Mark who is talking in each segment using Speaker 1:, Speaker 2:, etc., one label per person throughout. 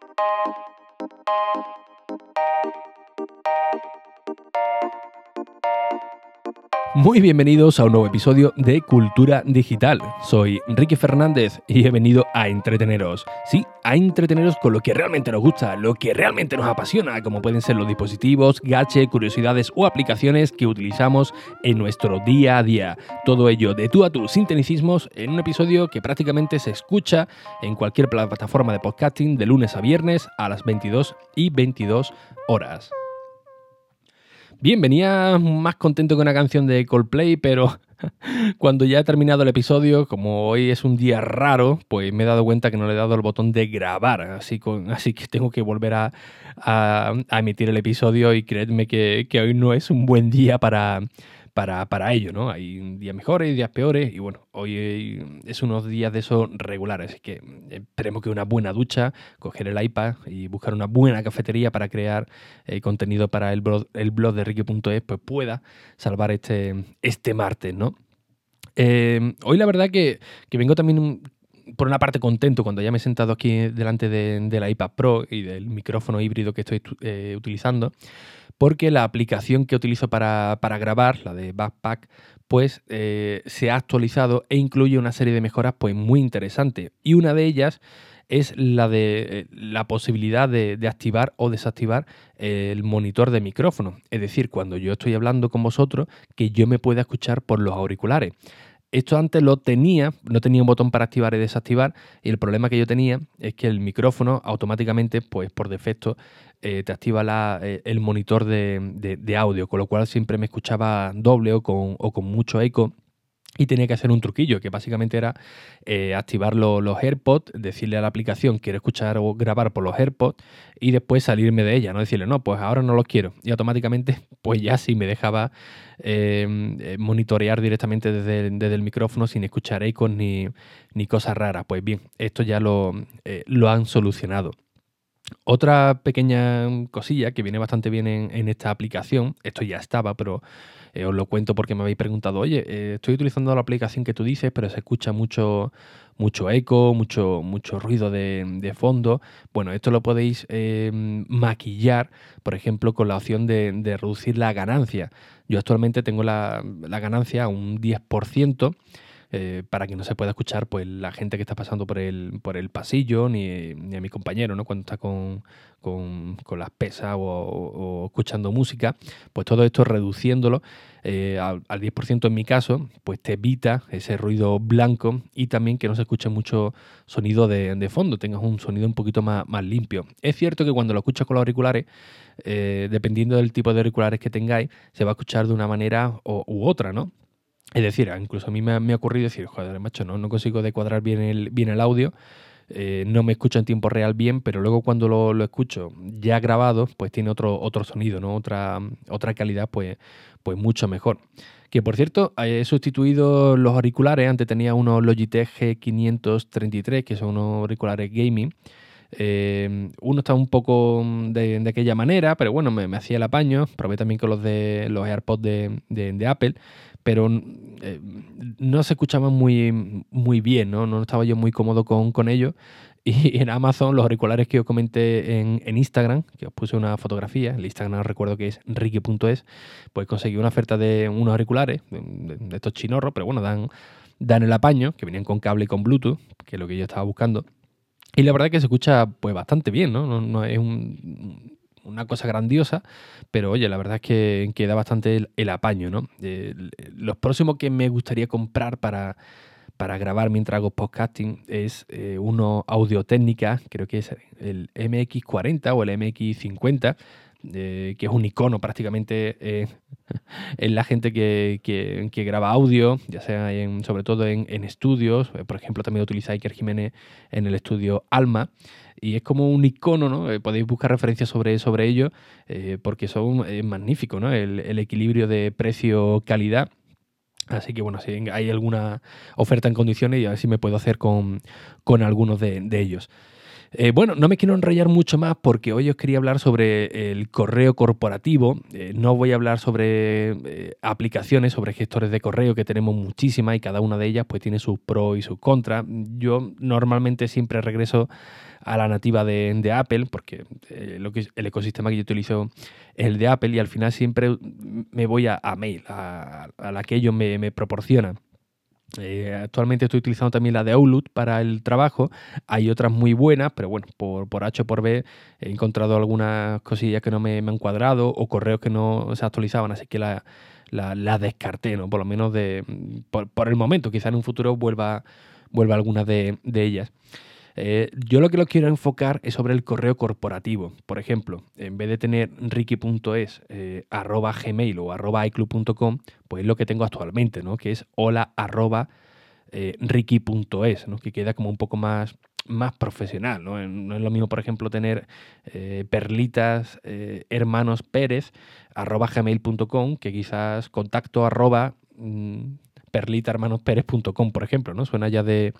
Speaker 1: Thank you. Muy bienvenidos a un nuevo episodio de Cultura Digital. Soy Enrique Fernández y he venido a entreteneros. Sí, a entreteneros con lo que realmente nos gusta, lo que realmente nos apasiona, como pueden ser los dispositivos, gache, curiosidades o aplicaciones que utilizamos en nuestro día a día. Todo ello de tú a tú, sin tecnicismos, en un episodio que prácticamente se escucha en cualquier plataforma de podcasting de lunes a viernes a las 22 y 22 horas. Bien, venía más contento que una canción de Coldplay, pero cuando ya he terminado el episodio, como hoy es un día raro, pues me he dado cuenta que no le he dado el botón de grabar, así, que tengo que volver a, emitir el episodio y creedme que hoy no es un buen día para, para, para ello, ¿no? Hay días mejores días peores y bueno, hoy es unos días de esos regulares, así que esperemos que una buena ducha, coger el iPad y buscar una buena cafetería para crear eh, contenido para el blog, el blog de Ricky.es, pues pueda salvar este, este martes, ¿no? Eh, hoy la verdad que, que vengo también por una parte contento cuando ya me he sentado aquí delante de, la iPad Pro y del micrófono híbrido que estoy eh, utilizando, porque la aplicación que utilizo para, grabar, la de Backpack, pues eh, se ha actualizado e incluye una serie de mejoras pues muy interesantes. Y una de ellas es la de eh, la posibilidad de, de, activar o desactivar el monitor de micrófono. Es decir, cuando yo estoy hablando con vosotros, que yo me pueda escuchar por los auriculares. Esto antes lo tenía, no tenía un botón para activar y desactivar, y el problema que yo tenía es que el micrófono automáticamente, pues por defecto, eh, te activa eh, el monitor de, audio, con lo cual siempre me escuchaba doble o con, o con mucho eco y tenía que hacer un truquillo, que básicamente era eh, activar los AirPods, decirle a la aplicación quiero escuchar o grabar por los AirPods y después salirme de ella, no decirle no, pues ahora no los quiero. Y automáticamente, pues ya sí me dejaba eh, eh, monitorear directamente desde, el micrófono sin escuchar ecos ni, ni, cosas raras. Pues bien, esto ya lo, lo han solucionado. Otra pequeña cosilla que viene bastante bien en, esta aplicación, esto ya estaba, pero eh, os lo cuento porque me habéis preguntado, oye, eh, estoy utilizando la aplicación que tú dices, pero se escucha mucho, mucho eco, mucho, mucho ruido de, fondo. Bueno, esto lo podéis em, maquillar, por ejemplo, con la opción de, reducir la ganancia. Yo actualmente tengo la, la ganancia a un 10%. Eh, para que no se pueda escuchar pues la gente que está pasando por el, por el pasillo, ni, a mi compañero, ¿no? Cuando está con, las pesas o, escuchando música, pues todo esto reduciéndolo eh, al, 10% en mi caso, pues te evita ese ruido blanco y también que no se escuche mucho sonido de, fondo, tengas un sonido un poquito más, más, limpio. Es cierto que cuando lo escuchas con los auriculares, eh, dependiendo del tipo de auriculares que tengáis, se va a escuchar de una manera u otra, ¿no? Es decir, incluso a mí me ha, ocurrido decir, joder, macho, no, no consigo decuadrar bien el, bien el audio, eh, no me escucho en tiempo real bien, pero luego cuando lo, escucho ya grabado, pues tiene otro, otro sonido, ¿no? Otra, otra calidad, pues, pues mucho mejor. Que por cierto, he sustituido los auriculares, antes tenía unos Logitech G533, que son unos auriculares gaming. Eh, uno está un poco de, aquella manera, pero bueno, me, hacía el apaño. Probé también con los de los AirPods de, de Apple pero eh, no se escuchaban muy, muy bien, ¿no? No estaba yo muy cómodo con, con ellos. Y en Amazon, los auriculares que os comenté en, Instagram, que os puse una fotografía, el Instagram recuerdo que es ricky.es, pues conseguí una oferta de unos auriculares, de, estos chinorros, pero bueno, dan, dan el apaño, que venían con cable y con Bluetooth, que es lo que yo estaba buscando. Y la verdad es que se escucha pues bastante bien, ¿no? No, es un, una cosa grandiosa, pero oye, la verdad es que queda bastante el, apaño, ¿no? Los próximos que me gustaría comprar para, para grabar mientras hago podcasting es eh, uno Audio Técnica, creo que es el MX40 o el MX50, eh, que es un icono prácticamente eh, en la gente que, que, graba audio, ya sea en, sobre todo en, en estudios, por ejemplo también utiliza Iker Jiménez en el estudio Alma, y es como un icono, ¿no? Eh, podéis buscar referencias sobre, sobre ello, eh, porque son eh, magníficos, ¿no? El, equilibrio de precio-calidad. Así que bueno, si hay alguna oferta en condiciones, y a ver si me puedo hacer con, algunos de, ellos. Eh, bueno, no me quiero enrollar mucho más porque hoy os quería hablar sobre el correo corporativo. Eh, no voy a hablar sobre eh, aplicaciones, sobre gestores de correo, que tenemos muchísimas y cada una de ellas pues tiene sus pros y sus contras. Yo normalmente siempre regreso a la nativa de, Apple porque lo que, el ecosistema que yo utilizo es el de Apple y al final siempre me voy a, mail, a, la que ellos me, me proporcionan. Eh, actualmente estoy utilizando también la de Outlook para el trabajo. Hay otras muy buenas, pero bueno, por, por H o por B he encontrado algunas cosillas que no me, han cuadrado o correos que no se actualizaban, así que la, la, descarté, ¿no? Por lo menos de, por, el momento. Quizá en un futuro vuelva, vuelva alguna de, de ellas. Eh, yo lo que lo quiero enfocar es sobre el correo corporativo. Por ejemplo, en vez de tener ricky.es eh, arroba gmail o arroba iclub.com, pues es lo que tengo actualmente, ¿no? que es hola arroba eh, que queda como un poco más, más profesional. ¿no? no es lo mismo, por ejemplo, tener perlitas hermanos pérez arroba gmail.com que quizás contacto arroba mm, perlitahermanosperez.com, por ejemplo. ¿no? Suena ya de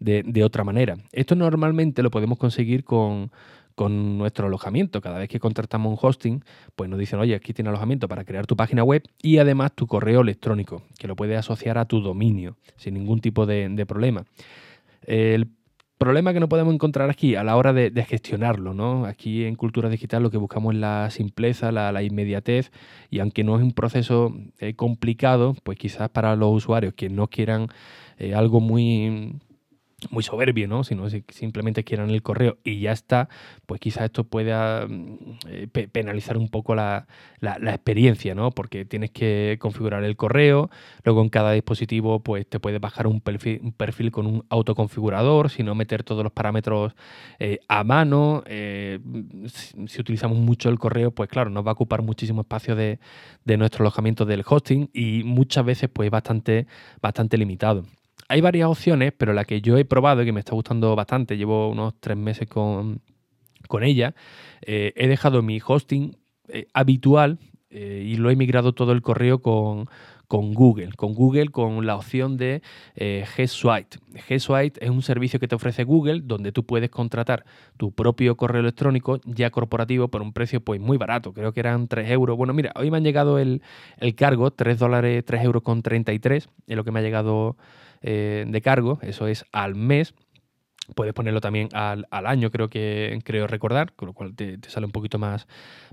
Speaker 1: de, otra manera. Esto normalmente lo podemos conseguir con, nuestro alojamiento. Cada vez que contratamos un hosting, pues nos dicen, oye, aquí tiene alojamiento para crear tu página web y además tu correo electrónico, que lo puedes asociar a tu dominio sin ningún tipo de, problema. El problema que no podemos encontrar aquí a la hora de, gestionarlo, ¿no? Aquí en Cultura Digital lo que buscamos es la simpleza, la, inmediatez y aunque no es un proceso eh, complicado, pues quizás para los usuarios que no quieran eh, algo muy muy soberbio, ¿no? Sino si simplemente quieran el correo y ya está, pues quizás esto pueda mm, eh, penalizar un poco la, experiencia, ¿no? Porque tienes que configurar el correo, luego en cada dispositivo pues te puedes bajar un perfil, un perfil con un autoconfigurador, sino meter todos los parámetros eh, a mano. Eh, si, utilizamos mucho el correo, pues claro, nos va a ocupar muchísimo espacio de, de nuestro alojamiento del hosting y muchas veces pues bastante, bastante limitado hay varias opciones, pero la que yo he probado y que me está gustando bastante, llevo unos tres meses con, ella, eh, he dejado mi hosting eh, habitual eh, y lo he migrado todo el correo con, Google, con Google con la opción de G Suite. G Suite es un servicio que te ofrece Google donde tú puedes contratar tu propio correo electrónico ya corporativo por un precio pues muy barato, creo que eran 3 euros. Bueno, mira, hoy me han llegado el, el cargo, 3 dólares, 3 euros con 33, es lo que me ha llegado eh, de cargo, eso es al mes. Puedes ponerlo también al, año, creo que creo recordar, con lo cual te, sale un poquito más,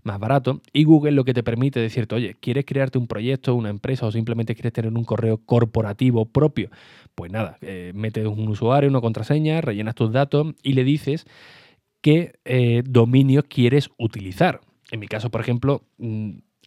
Speaker 1: más barato. Y Google lo que te permite decirte, oye, ¿quieres crearte un proyecto, una empresa o simplemente quieres tener un correo corporativo propio? Pues nada, eh, metes un usuario, una contraseña, rellenas tus datos y le dices qué eh, dominio quieres utilizar. En mi caso, por ejemplo,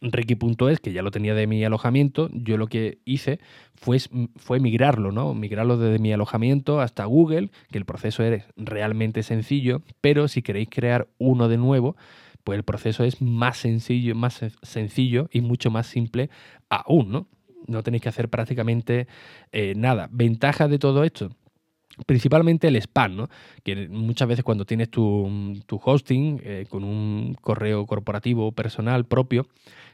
Speaker 1: Ricky.es, que ya lo tenía de mi alojamiento, yo lo que hice fue, fue migrarlo, ¿no? Migrarlo desde mi alojamiento hasta Google, que el proceso es realmente sencillo, pero si queréis crear uno de nuevo, pues el proceso es más sencillo, más sencillo y mucho más simple aún, ¿no? No tenéis que hacer prácticamente eh, nada. Ventaja de todo esto, Principalmente el spam, ¿no? Que muchas veces cuando tienes tu, hosting eh, con un correo corporativo personal propio,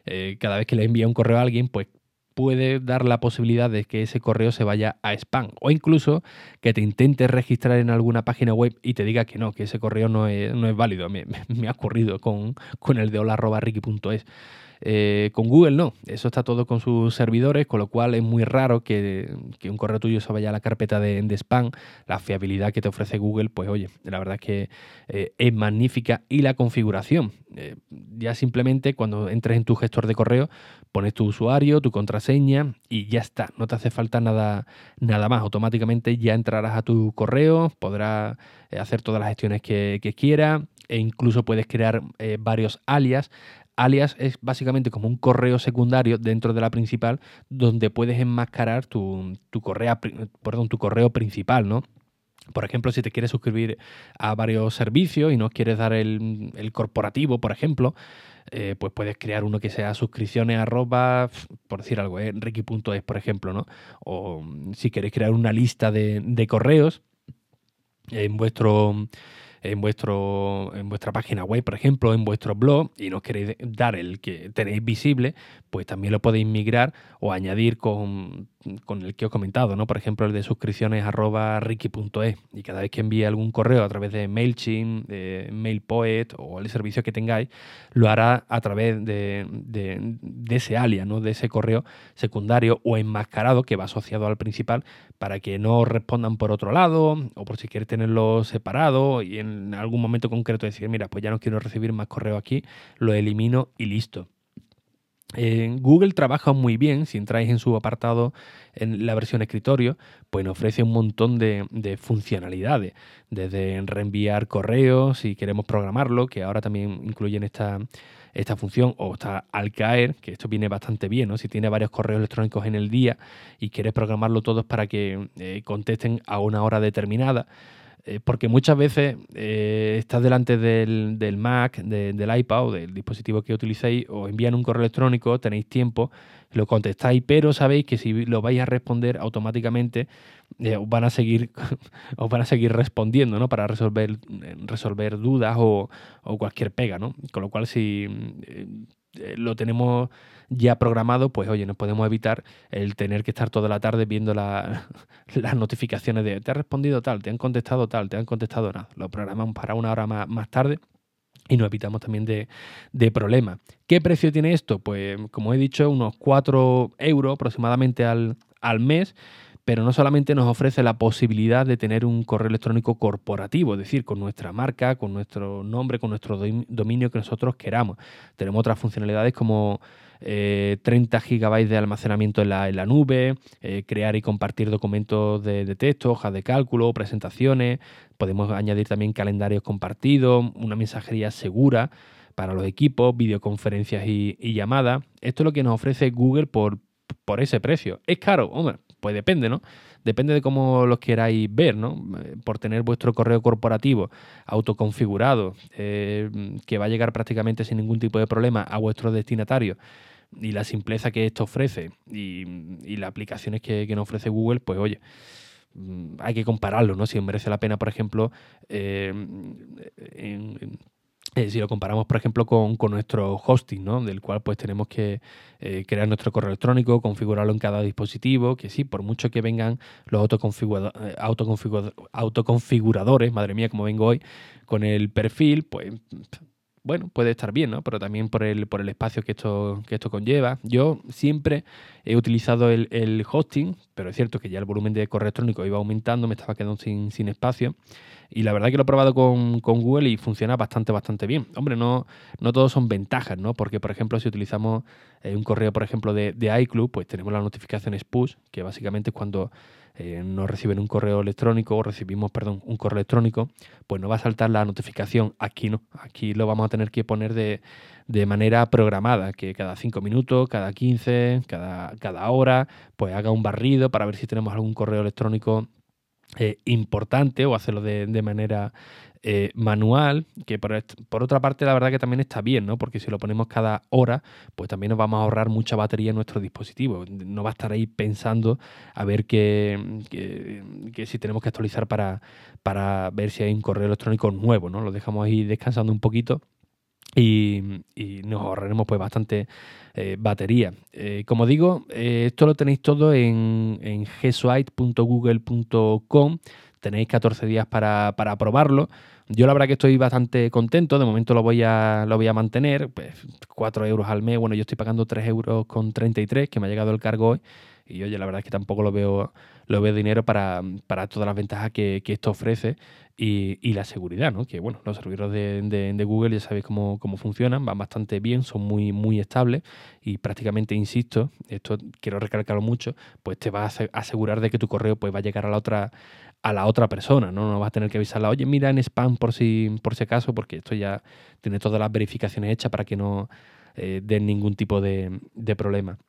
Speaker 1: eh, cada vez que le envía un correo a alguien, pues puede dar la posibilidad de que ese correo se vaya a spam o incluso que te intentes registrar en alguna página web y te diga que no, que ese correo no es, no es válido. Me, me, ha ocurrido con, con el de hola.ricky.es. Eh, con Google no, eso está todo con sus servidores, con lo cual es muy raro que, un correo tuyo se vaya a la carpeta de, spam. La fiabilidad que te ofrece Google, pues oye, la verdad es que eh, es magnífica. Y la configuración, eh, ya simplemente cuando entres en tu gestor de correo, pones tu usuario, tu contraseña y ya está, no te hace falta nada, nada más. Automáticamente ya entrarás a tu correo, podrás hacer todas las gestiones que, que quieras e incluso puedes crear varios alias alias es básicamente como un correo secundario dentro de la principal donde puedes enmascarar tu, correo, perdón, tu correo principal, ¿no? Por ejemplo, si te quieres suscribir a varios servicios y no quieres dar el, corporativo, por ejemplo, eh, pues puedes crear uno que sea suscripciones arroba, por decir algo, eh, ricky.es, por ejemplo, ¿no? O si queréis crear una lista de, de correos en vuestro en, vuestro, en vuestra página web, por ejemplo, en vuestro blog, y no queréis dar el que tenéis visible, pues también lo podéis migrar o añadir con con el que he comentado, ¿no? Por ejemplo, el de suscripciones arroba ricky.es. Y cada vez que envíe algún correo a través de MailChimp, de MailPoet o el servicio que tengáis, lo hará a través de, ese alias, ¿no? De ese correo secundario o enmascarado que va asociado al principal para que no respondan por otro lado o por si quieres tenerlo separado y en algún momento concreto decir, mira, pues ya no quiero recibir más correo aquí, lo elimino y listo. Google trabaja muy bien, si entráis en su apartado en la versión escritorio, pues ofrece un montón de, funcionalidades, desde reenviar correos si queremos programarlo, que ahora también incluyen esta, esta función, o está al caer, que esto viene bastante bien, ¿no? Si tiene varios correos electrónicos en el día y quieres programarlo todos para que eh, contesten a una hora determinada, eh, porque muchas veces eh, estás delante del, Mac, del iPad o del dispositivo que utilicéis, o envían un correo electrónico, tenéis tiempo, lo contestáis, pero sabéis que si lo vais a responder automáticamente, eh, os, van a seguir, os van a seguir respondiendo ¿no? para resolver, resolver dudas o, o cualquier pega. ¿no? Con lo cual, si lo tenemos ya programado, pues oye, nos podemos evitar el tener que estar toda la tarde viendo las notificaciones de te ha respondido tal, te han contestado tal, te han contestado nada. Lo programamos para una hora más, tarde y nos evitamos también de, de, problemas. ¿Qué precio tiene esto? Pues como he dicho, unos 4 euros aproximadamente al, al mes pero no solamente nos ofrece la posibilidad de tener un correo electrónico corporativo, es decir, con nuestra marca, con nuestro nombre, con nuestro dominio que nosotros queramos. Tenemos otras funcionalidades como 30 eh, gigabytes de almacenamiento en la, nube, eh, crear y compartir documentos de, texto, hojas de cálculo, presentaciones, podemos añadir también calendarios compartidos, una mensajería segura para los equipos, videoconferencias y, llamadas. Esto es lo que nos ofrece Google por ese precio. ¿Es caro? Hombre, pues depende, ¿no? Depende de cómo los queráis ver, ¿no? Eh, por tener vuestro correo corporativo autoconfigurado, que va a llegar prácticamente sin ningún tipo de problema a vuestros destinatarios y la simpleza que esto ofrece y, las aplicaciones que, nos ofrece Google, pues oye, mm, hay que compararlo, ¿no? Si merece la pena, por ejemplo, eh, eh, si lo comparamos, por ejemplo, con, nuestro hosting, ¿no? Del cual pues tenemos que eh, crear nuestro correo electrónico, configurarlo en cada dispositivo, que sí, por mucho que vengan los autoconfiguradores, madre mía, como vengo hoy, con el perfil, pues bueno, puede estar bien, ¿no? Pero también por el, por el espacio que esto, que esto conlleva. Yo siempre he utilizado el, hosting, pero es cierto que ya el volumen de correo electrónico iba aumentando, me estaba quedando sin, sin espacio. Y la verdad que lo he probado con, Google y funciona bastante, bastante bien. Hombre, no, no todos son ventajas, ¿no? Porque, por ejemplo, si utilizamos eh, un correo, por ejemplo, de, de iCloud, pues tenemos las notificaciones push, que básicamente es cuando eh, nos reciben un correo electrónico o recibimos, perdón, un correo electrónico, pues no va a saltar la notificación. Aquí no, aquí lo vamos a tener que poner de, manera programada, que cada 5 minutos, cada 15, cada, cada hora, pues haga un barrido para ver si tenemos algún correo electrónico eh, importante o hacerlo de, de manera eh, manual, que por, por, otra parte la verdad que también está bien, ¿no? Porque si lo ponemos cada hora, pues también nos vamos a ahorrar mucha batería en nuestro dispositivo. No va a estar ahí pensando a ver que, que, si tenemos que actualizar para, para ver si hay un correo electrónico nuevo, ¿no? Lo dejamos ahí descansando un poquito. Y, nos ahorraremos pues bastante eh, batería. Eh, como digo, esto lo tenéis todo en, en gsuite.google.com tenéis 14 días para, para probarlo. Yo la verdad que estoy bastante contento, de momento lo voy a, lo voy a mantener, pues 4 euros al mes, bueno, yo estoy pagando 3 euros con 33, que me ha llegado el cargo hoy, y oye, la verdad es que tampoco lo veo, lo veo dinero para, todas las ventajas que, esto ofrece y, la seguridad, ¿no? Que bueno, los servidores de, Google ya sabéis cómo, cómo, funcionan, van bastante bien, son muy, muy estables y prácticamente, insisto, esto quiero recalcarlo mucho, pues te va a asegurar de que tu correo pues, va a llegar a la otra a la otra persona, ¿no? No vas a tener que avisarla, oye, mira en spam por si, por si acaso, porque esto ya tiene todas las verificaciones hechas para que no eh, den ningún tipo de, de, problema.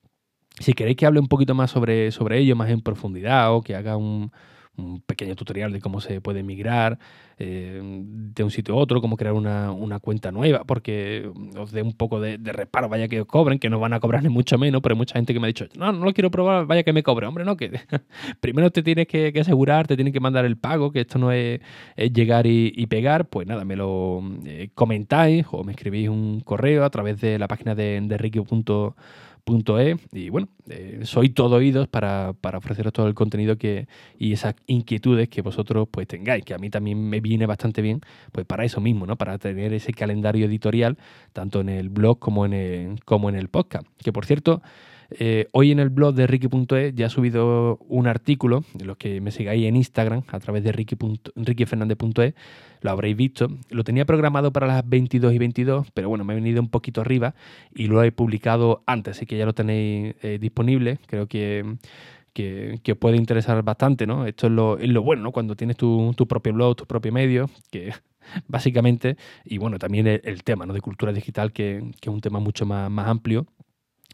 Speaker 1: Si queréis que hable un poquito más sobre, sobre ello, más en profundidad, o que haga un, un pequeño tutorial de cómo se puede migrar eh, de un sitio a otro, cómo crear una, cuenta nueva, porque os dé un poco de, reparo, vaya que os cobren, que no van a cobrar ni mucho menos, pero hay mucha gente que me ha dicho, no, no lo quiero probar, vaya que me cobre. Hombre, no, que primero te tienes que, asegurar, te tienen que mandar el pago, que esto no es, llegar y, pegar, pues nada, me lo eh, comentáis o me escribís un correo a través de la página de, de e, y bueno, eh, soy todo oídos para, para, ofreceros todo el contenido que, y esas inquietudes que vosotros pues tengáis, que a mí también me viene bastante bien, pues para eso mismo, ¿no? Para tener ese calendario editorial, tanto en el blog como en el, como en el podcast. Que por cierto, eh, hoy en el blog de Ricky.e ya he subido un artículo, los que me sigáis en Instagram a través de rickyfernandez.e, lo habréis visto. Lo tenía programado para las 22 y 22, pero bueno, me he venido un poquito arriba y lo he publicado antes, así que ya lo tenéis eh, disponible. Creo que que, que, puede interesar bastante, ¿no? Esto es lo, es lo bueno, ¿no? Cuando tienes tu, tu, propio blog, tu propio medio, que básicamente, y bueno, también el, tema, ¿no? De cultura digital, que, que, es un tema mucho más, más amplio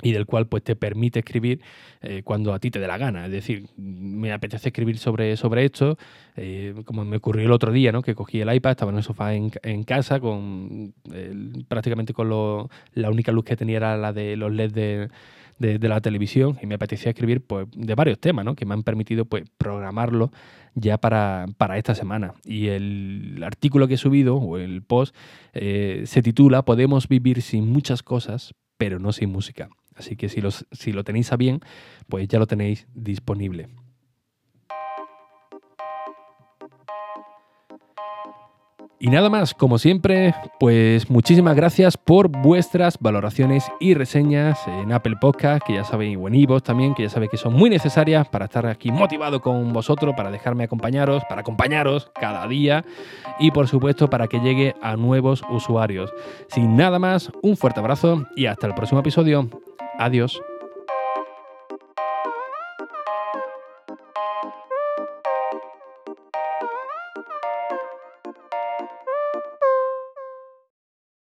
Speaker 1: y del cual pues te permite escribir eh, cuando a ti te dé la gana. Es decir, me apetece escribir sobre, sobre esto, eh, como me ocurrió el otro día, ¿no? que cogí el iPad, estaba en el sofá en, casa, con prácticamente con lo, la única luz que tenía era la de los LEDs de, de, la televisión y me apetecía escribir pues, de varios temas ¿no? que me han permitido pues, programarlo ya para, para, esta semana. Y el artículo que he subido, o el post, eh, se titula Podemos vivir sin muchas cosas, pero no sin música. Así que si, lo tenéis a bien, pues ya lo tenéis disponible. Y nada más, como siempre, pues muchísimas gracias por vuestras valoraciones y reseñas en Apple Podcast, que ya sabéis, o en iVoox también, que ya sabéis que son muy necesarias para estar aquí motivado con vosotros, para dejarme acompañaros, para acompañaros cada día y por supuesto para que llegue a nuevos usuarios. Sin nada más, un fuerte abrazo y hasta el próximo episodio. Adiós.